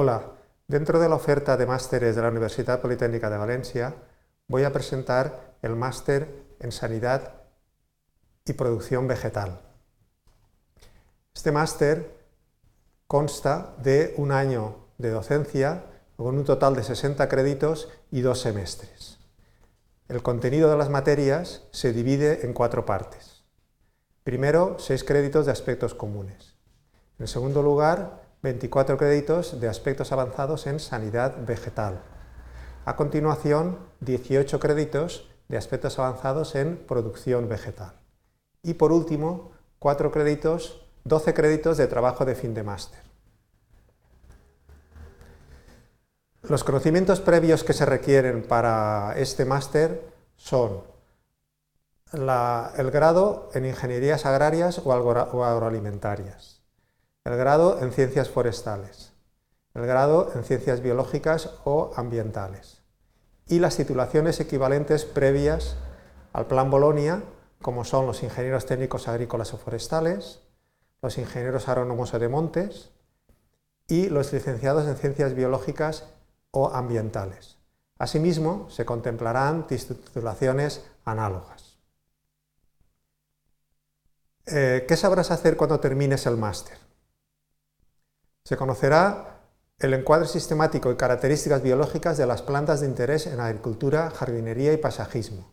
Hola, dentro de la oferta de másteres de la Universidad Politécnica de Valencia voy a presentar el máster en Sanidad y Producción Vegetal. Este máster consta de un año de docencia con un total de 60 créditos y dos semestres. El contenido de las materias se divide en cuatro partes. Primero, seis créditos de aspectos comunes. En segundo lugar, 24 créditos de aspectos avanzados en sanidad vegetal. A continuación, 18 créditos de aspectos avanzados en producción vegetal. Y por último, 4 créditos, 12 créditos de trabajo de fin de máster. Los conocimientos previos que se requieren para este máster son el grado en ingenierías agrarias o agroalimentarias, el grado en ciencias forestales, el grado en ciencias biológicas o ambientales y las titulaciones equivalentes previas al Plan Bolonia, como son los ingenieros técnicos agrícolas o forestales, los ingenieros agrónomos o de montes y los licenciados en ciencias biológicas o ambientales. Asimismo, se contemplarán titulaciones análogas. Eh, ¿Qué sabrás hacer cuando termines el máster? Se conocerá el encuadre sistemático y características biológicas de las plantas de interés en agricultura, jardinería y pasajismo,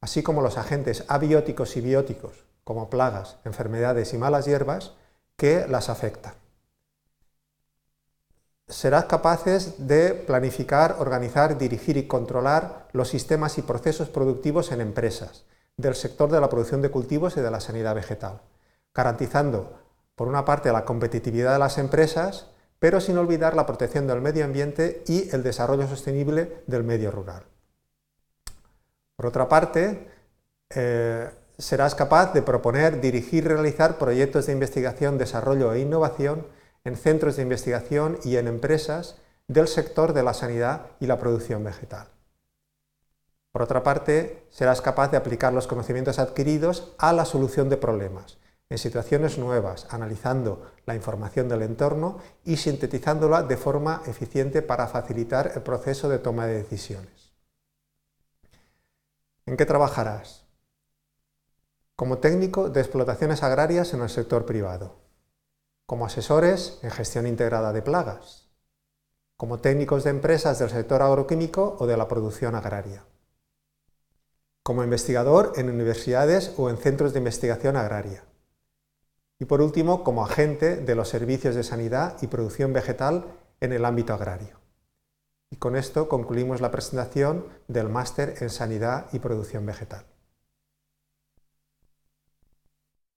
así como los agentes abióticos y bióticos, como plagas, enfermedades y malas hierbas, que las afectan. Serás capaces de planificar, organizar, dirigir y controlar los sistemas y procesos productivos en empresas, del sector de la producción de cultivos y de la sanidad vegetal, garantizando por una parte, la competitividad de las empresas, pero sin olvidar la protección del medio ambiente y el desarrollo sostenible del medio rural. Por otra parte, eh, serás capaz de proponer, dirigir y realizar proyectos de investigación, desarrollo e innovación en centros de investigación y en empresas del sector de la sanidad y la producción vegetal. Por otra parte, serás capaz de aplicar los conocimientos adquiridos a la solución de problemas, en situaciones nuevas, analizando la información del entorno y sintetizándola de forma eficiente para facilitar el proceso de toma de decisiones. ¿En qué trabajarás? Como técnico de explotaciones agrarias en el sector privado, como asesores en gestión integrada de plagas, como técnicos de empresas del sector agroquímico o de la producción agraria, como investigador en universidades o en centros de investigación agraria, y por último, como agente de los servicios de sanidad y producción vegetal en el ámbito agrario. Y con esto concluimos la presentación del máster en sanidad y producción vegetal.